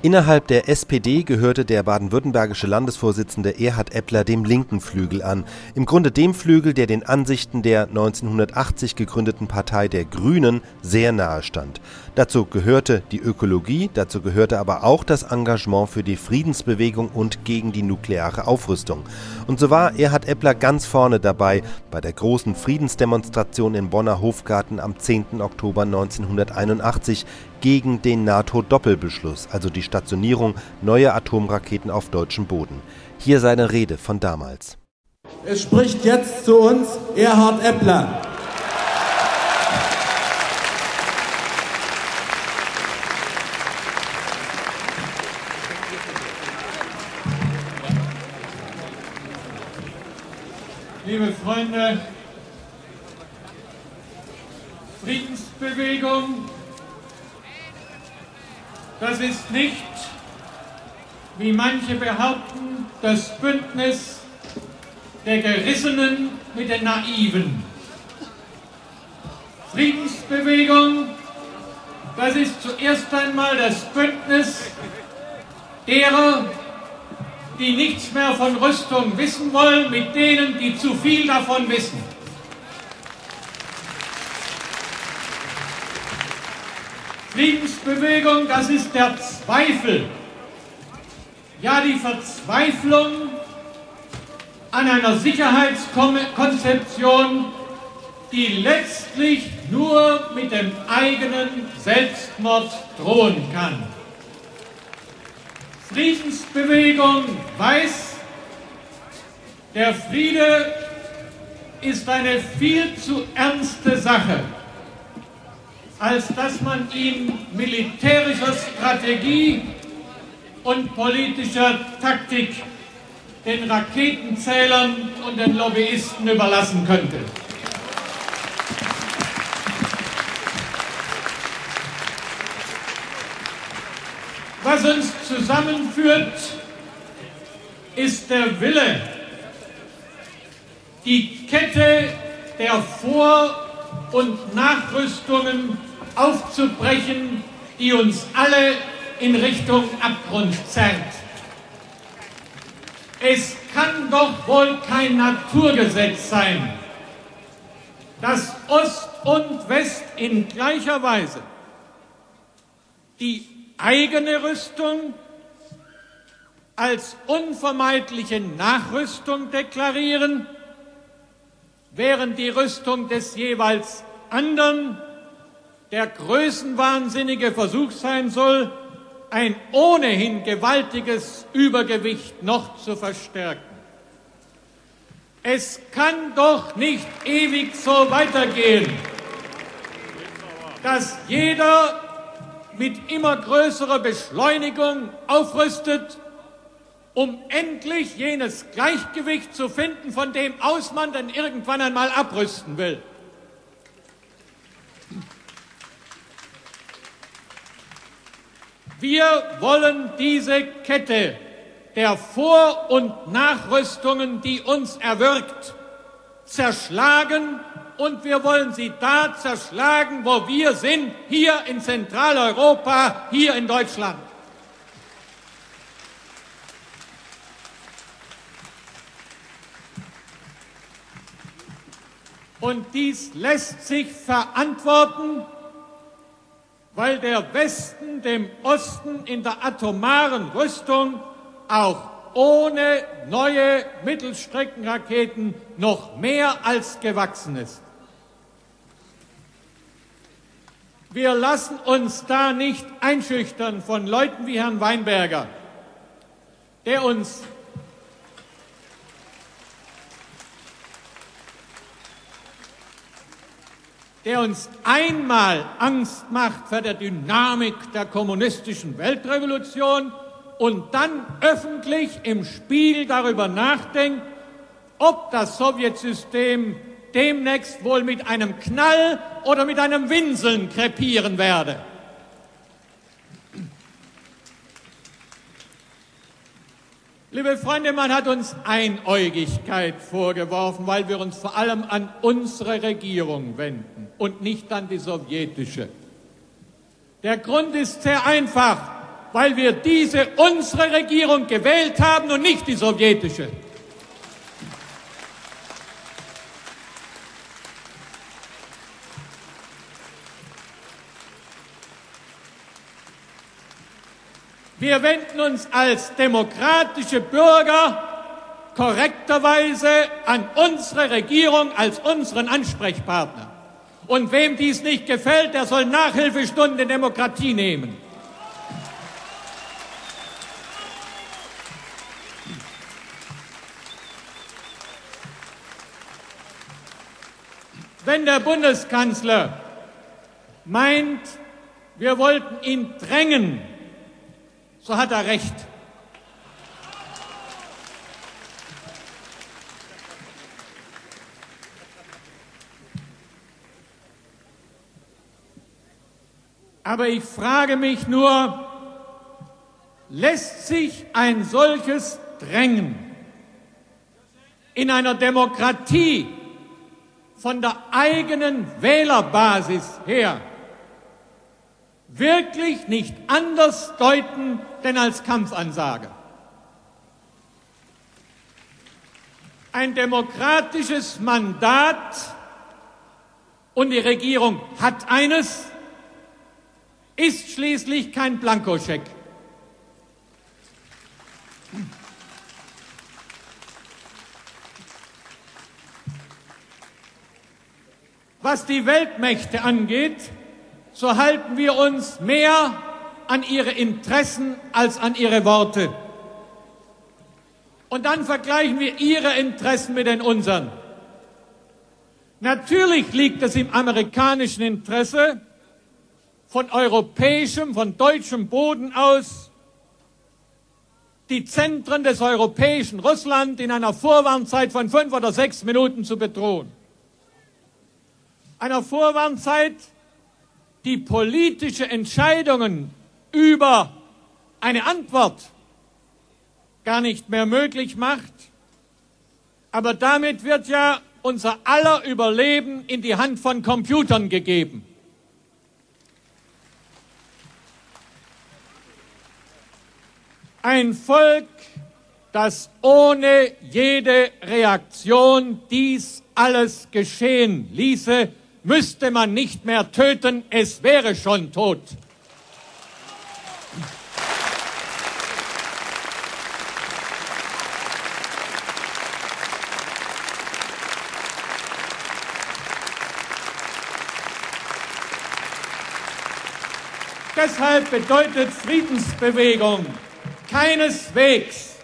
Innerhalb der SPD gehörte der baden-württembergische Landesvorsitzende Erhard Eppler dem linken Flügel an. Im Grunde dem Flügel, der den Ansichten der 1980 gegründeten Partei der Grünen sehr nahe stand. Dazu gehörte die Ökologie, dazu gehörte aber auch das Engagement für die Friedensbewegung und gegen die nukleare Aufrüstung. Und so war Erhard Eppler ganz vorne dabei bei der großen Friedensdemonstration im Bonner Hofgarten am 10. Oktober 1981 gegen den NATO-Doppelbeschluss, also die Stationierung neuer Atomraketen auf deutschem Boden. Hier seine Rede von damals. Es spricht jetzt zu uns Erhard Eppler. Liebe Freunde, Friedensbewegung das ist nicht, wie manche behaupten, das Bündnis der Gerissenen mit den Naiven. Friedensbewegung, das ist zuerst einmal das Bündnis derer, die nichts mehr von Rüstung wissen wollen, mit denen, die zu viel davon wissen. Friedensbewegung, das ist der Zweifel, ja die Verzweiflung an einer Sicherheitskonzeption, die letztlich nur mit dem eigenen Selbstmord drohen kann. Friedensbewegung weiß, der Friede ist eine viel zu ernste Sache als dass man ihn militärischer Strategie und politischer Taktik den Raketenzählern und den Lobbyisten überlassen könnte. Was uns zusammenführt, ist der Wille, die Kette der Vor- und Nachrüstungen aufzubrechen, die uns alle in Richtung Abgrund zerrt. Es kann doch wohl kein Naturgesetz sein, dass Ost und West in gleicher Weise die eigene Rüstung als unvermeidliche Nachrüstung deklarieren, während die Rüstung des jeweils anderen der größenwahnsinnige Versuch sein soll, ein ohnehin gewaltiges Übergewicht noch zu verstärken. Es kann doch nicht ewig so weitergehen, dass jeder mit immer größerer Beschleunigung aufrüstet, um endlich jenes Gleichgewicht zu finden, von dem aus man dann irgendwann einmal abrüsten will. Wir wollen diese Kette der Vor- und Nachrüstungen, die uns erwirkt, zerschlagen und wir wollen sie da zerschlagen, wo wir sind, hier in Zentraleuropa, hier in Deutschland. Und dies lässt sich verantworten, weil der Westen dem Osten in der atomaren Rüstung auch ohne neue Mittelstreckenraketen noch mehr als gewachsen ist. Wir lassen uns da nicht einschüchtern von Leuten wie Herrn Weinberger, der uns der uns einmal Angst macht vor der Dynamik der kommunistischen Weltrevolution und dann öffentlich im Spiel darüber nachdenkt, ob das Sowjetsystem demnächst wohl mit einem Knall oder mit einem Winseln krepieren werde. Liebe Freunde, man hat uns Einäugigkeit vorgeworfen, weil wir uns vor allem an unsere Regierung wenden und nicht an die sowjetische. Der Grund ist sehr einfach. weil wir diese unsere Regierung gewählt haben und nicht die sowjetische. Wir wenden uns als demokratische Bürger korrekterweise an unsere Regierung als unseren Ansprechpartner. Und wem dies nicht gefällt, der soll Nachhilfestunden in Demokratie nehmen. Wenn der Bundeskanzler meint, wir wollten ihn drängen, so hat er recht. Aber ich frage mich nur, lässt sich ein solches Drängen in einer Demokratie von der eigenen Wählerbasis her wirklich nicht anders deuten denn als Kampfansage. Ein demokratisches Mandat und die Regierung hat eines, ist schließlich kein Blankoscheck. Was die Weltmächte angeht, so halten wir uns mehr an ihre Interessen als an ihre Worte. Und dann vergleichen wir ihre Interessen mit den unseren. Natürlich liegt es im amerikanischen Interesse, von europäischem, von deutschem Boden aus die Zentren des europäischen Russland in einer Vorwarnzeit von fünf oder sechs Minuten zu bedrohen. Einer Vorwarnzeit, die politische Entscheidungen über eine Antwort gar nicht mehr möglich macht. Aber damit wird ja unser aller Überleben in die Hand von Computern gegeben. Ein Volk, das ohne jede Reaktion dies alles geschehen ließe, müsste man nicht mehr töten, es wäre schon tot. Deshalb bedeutet Friedensbewegung keineswegs,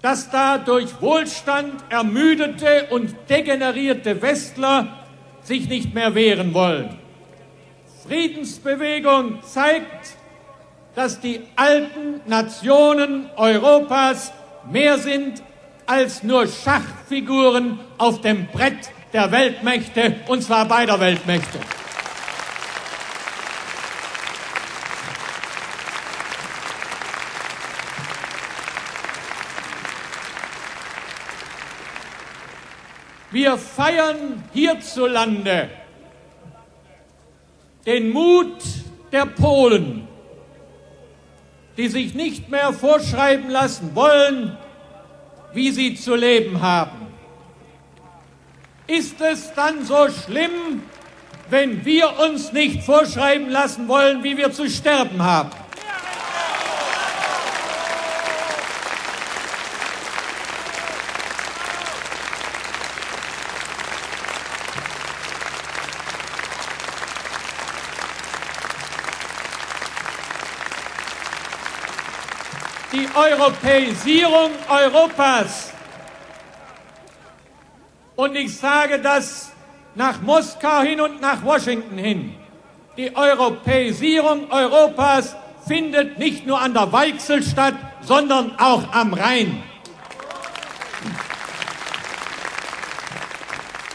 dass da durch Wohlstand ermüdete und degenerierte Westler sich nicht mehr wehren wollen. Friedensbewegung zeigt, dass die alten Nationen Europas mehr sind als nur Schachfiguren auf dem Brett der Weltmächte, und zwar beider Weltmächte. Wir feiern hierzulande den Mut der Polen, die sich nicht mehr vorschreiben lassen wollen, wie sie zu leben haben. Ist es dann so schlimm, wenn wir uns nicht vorschreiben lassen wollen, wie wir zu sterben haben? Die Europäisierung Europas. Und ich sage das nach Moskau hin und nach Washington hin. Die Europäisierung Europas findet nicht nur an der Weichsel statt, sondern auch am Rhein.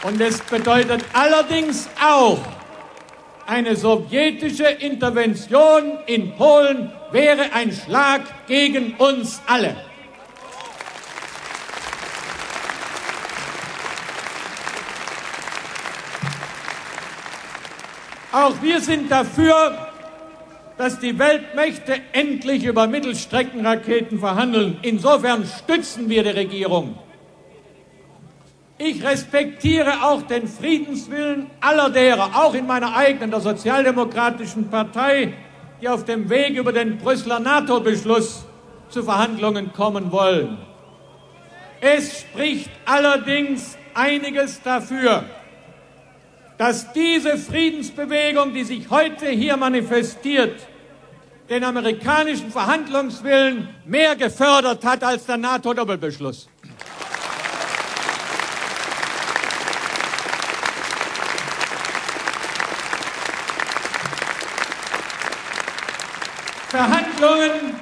Und es bedeutet allerdings auch, eine sowjetische Intervention in Polen wäre ein Schlag gegen uns alle. Auch wir sind dafür, dass die Weltmächte endlich über Mittelstreckenraketen verhandeln. Insofern stützen wir die Regierung. Ich respektiere auch den Friedenswillen aller derer, auch in meiner eigenen, der Sozialdemokratischen Partei, die auf dem Weg über den Brüsseler NATO-Beschluss zu Verhandlungen kommen wollen. Es spricht allerdings einiges dafür, dass diese Friedensbewegung, die sich heute hier manifestiert, den amerikanischen Verhandlungswillen mehr gefördert hat als der NATO-Doppelbeschluss. Verhandlungen,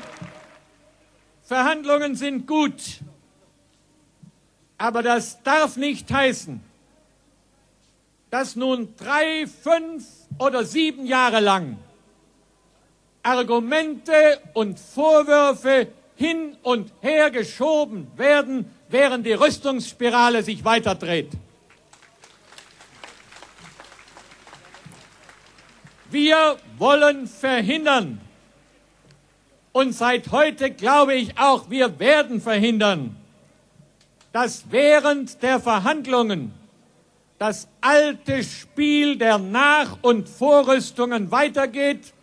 Verhandlungen sind gut, aber das darf nicht heißen, dass nun drei, fünf oder sieben Jahre lang Argumente und Vorwürfe hin und her geschoben werden, während die Rüstungsspirale sich weiterdreht. Wir wollen verhindern, und seit heute glaube ich auch, wir werden verhindern, dass während der Verhandlungen das alte Spiel der Nach- und Vorrüstungen weitergeht,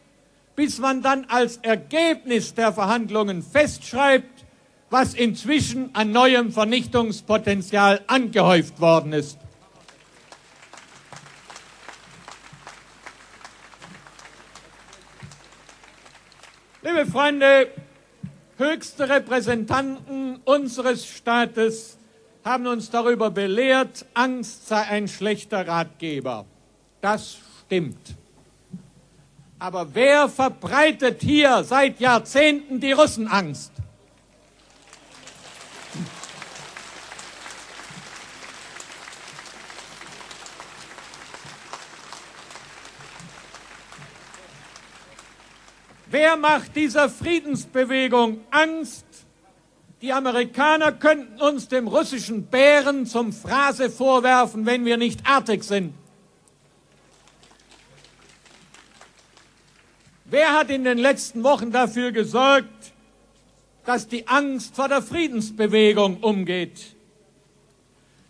bis man dann als Ergebnis der Verhandlungen festschreibt, was inzwischen an neuem Vernichtungspotenzial angehäuft worden ist. Liebe Freunde, höchste Repräsentanten unseres Staates haben uns darüber belehrt, Angst sei ein schlechter Ratgeber. Das stimmt. Aber wer verbreitet hier seit Jahrzehnten die Russenangst? Wer macht dieser Friedensbewegung Angst? Die Amerikaner könnten uns dem russischen Bären zum Phrase vorwerfen, wenn wir nicht artig sind. Wer hat in den letzten Wochen dafür gesorgt, dass die Angst vor der Friedensbewegung umgeht?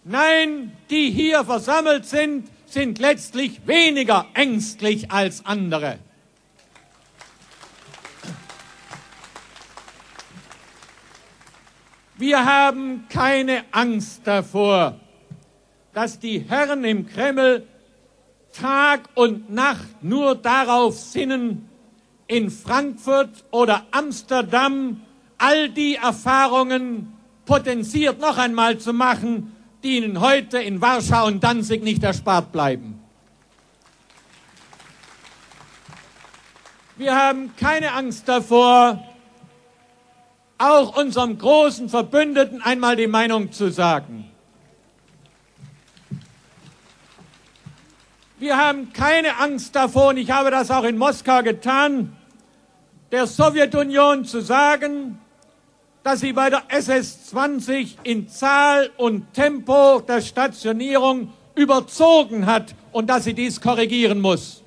Nein, die hier versammelt sind, sind letztlich weniger ängstlich als andere. Wir haben keine Angst davor, dass die Herren im Kreml Tag und Nacht nur darauf sinnen, in Frankfurt oder Amsterdam all die Erfahrungen potenziert noch einmal zu machen, die ihnen heute in Warschau und Danzig nicht erspart bleiben. Wir haben keine Angst davor, auch unserem großen Verbündeten einmal die Meinung zu sagen. Wir haben keine Angst davor, und ich habe das auch in Moskau getan, der Sowjetunion zu sagen, dass sie bei der SS-20 in Zahl und Tempo der Stationierung überzogen hat und dass sie dies korrigieren muss.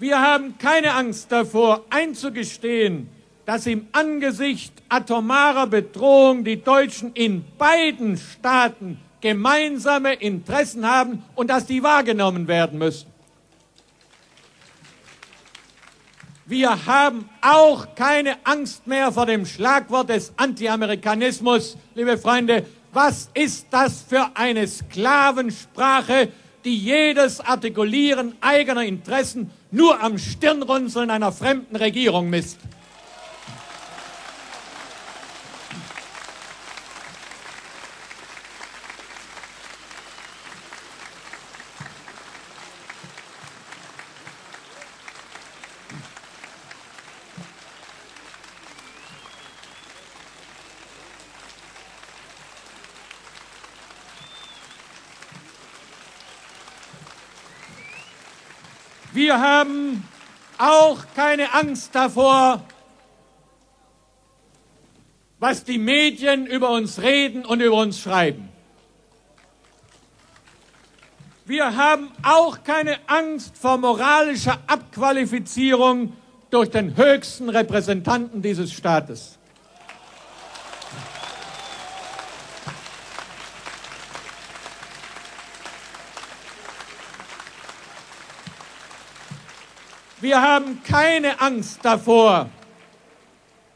Wir haben keine Angst davor, einzugestehen, dass im Angesicht atomarer Bedrohung die Deutschen in beiden Staaten gemeinsame Interessen haben und dass die wahrgenommen werden müssen. Wir haben auch keine Angst mehr vor dem Schlagwort des Anti-Amerikanismus. Liebe Freunde, was ist das für eine Sklavensprache, die jedes Artikulieren eigener Interessen nur am Stirnrunzeln einer fremden Regierung misst. Wir haben auch keine Angst davor, was die Medien über uns reden und über uns schreiben. Wir haben auch keine Angst vor moralischer Abqualifizierung durch den höchsten Repräsentanten dieses Staates. Wir haben keine Angst davor.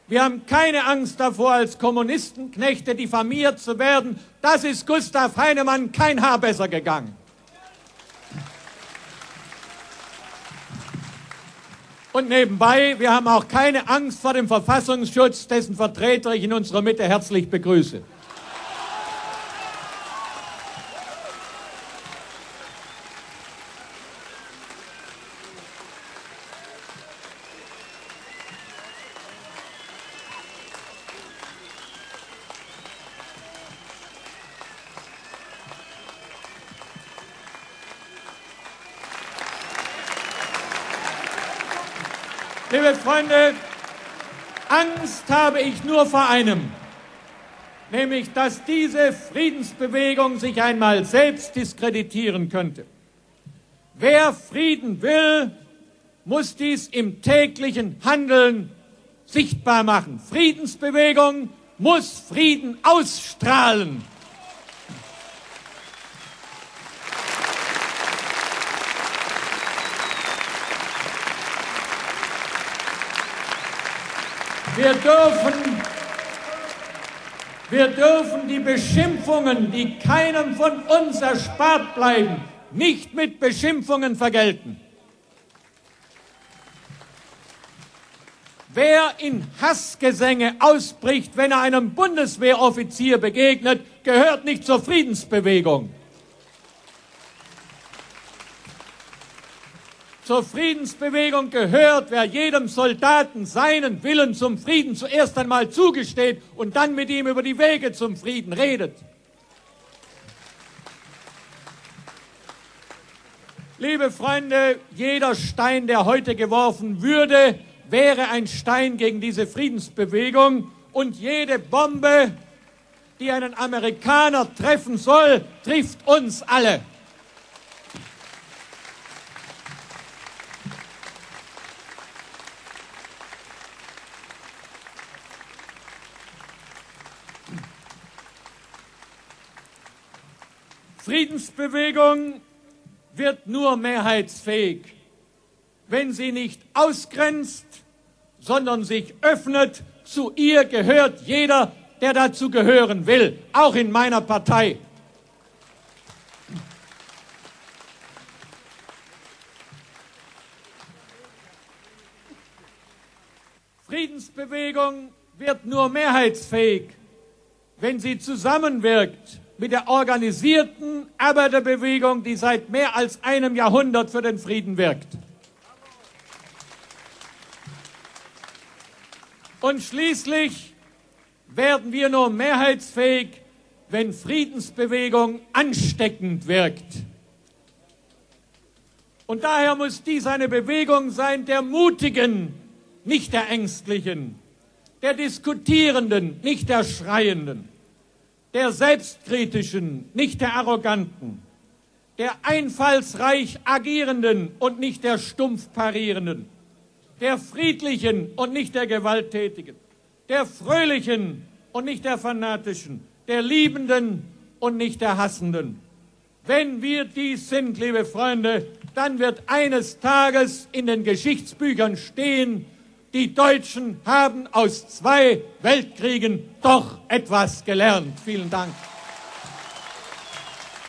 Wir haben keine Angst davor, als Kommunistenknechte diffamiert zu werden. Das ist Gustav Heinemann kein Haar besser gegangen. Und nebenbei, wir haben auch keine Angst vor dem Verfassungsschutz, dessen Vertreter ich in unserer Mitte herzlich begrüße. Habe ich nur vor einem, nämlich dass diese Friedensbewegung sich einmal selbst diskreditieren könnte. Wer Frieden will, muss dies im täglichen Handeln sichtbar machen. Friedensbewegung muss Frieden ausstrahlen. Wir dürfen, wir dürfen die Beschimpfungen, die keinem von uns erspart bleiben, nicht mit Beschimpfungen vergelten. Wer in Hassgesänge ausbricht, wenn er einem Bundeswehroffizier begegnet, gehört nicht zur Friedensbewegung. Zur Friedensbewegung gehört, wer jedem Soldaten seinen Willen zum Frieden zuerst einmal zugesteht und dann mit ihm über die Wege zum Frieden redet. Liebe Freunde, jeder Stein, der heute geworfen würde, wäre ein Stein gegen diese Friedensbewegung und jede Bombe, die einen Amerikaner treffen soll, trifft uns alle. Friedensbewegung wird nur mehrheitsfähig, wenn sie nicht ausgrenzt, sondern sich öffnet. Zu ihr gehört jeder, der dazu gehören will, auch in meiner Partei. Friedensbewegung wird nur mehrheitsfähig, wenn sie zusammenwirkt mit der organisierten Arbeiterbewegung, die seit mehr als einem Jahrhundert für den Frieden wirkt. Und schließlich werden wir nur mehrheitsfähig, wenn Friedensbewegung ansteckend wirkt. Und daher muss dies eine Bewegung sein der Mutigen, nicht der Ängstlichen, der Diskutierenden, nicht der Schreienden der Selbstkritischen, nicht der Arroganten, der einfallsreich Agierenden und nicht der stumpf Parierenden, der Friedlichen und nicht der Gewalttätigen, der Fröhlichen und nicht der Fanatischen, der Liebenden und nicht der Hassenden. Wenn wir dies sind, liebe Freunde, dann wird eines Tages in den Geschichtsbüchern stehen, die Deutschen haben aus zwei Weltkriegen doch etwas gelernt. Vielen Dank.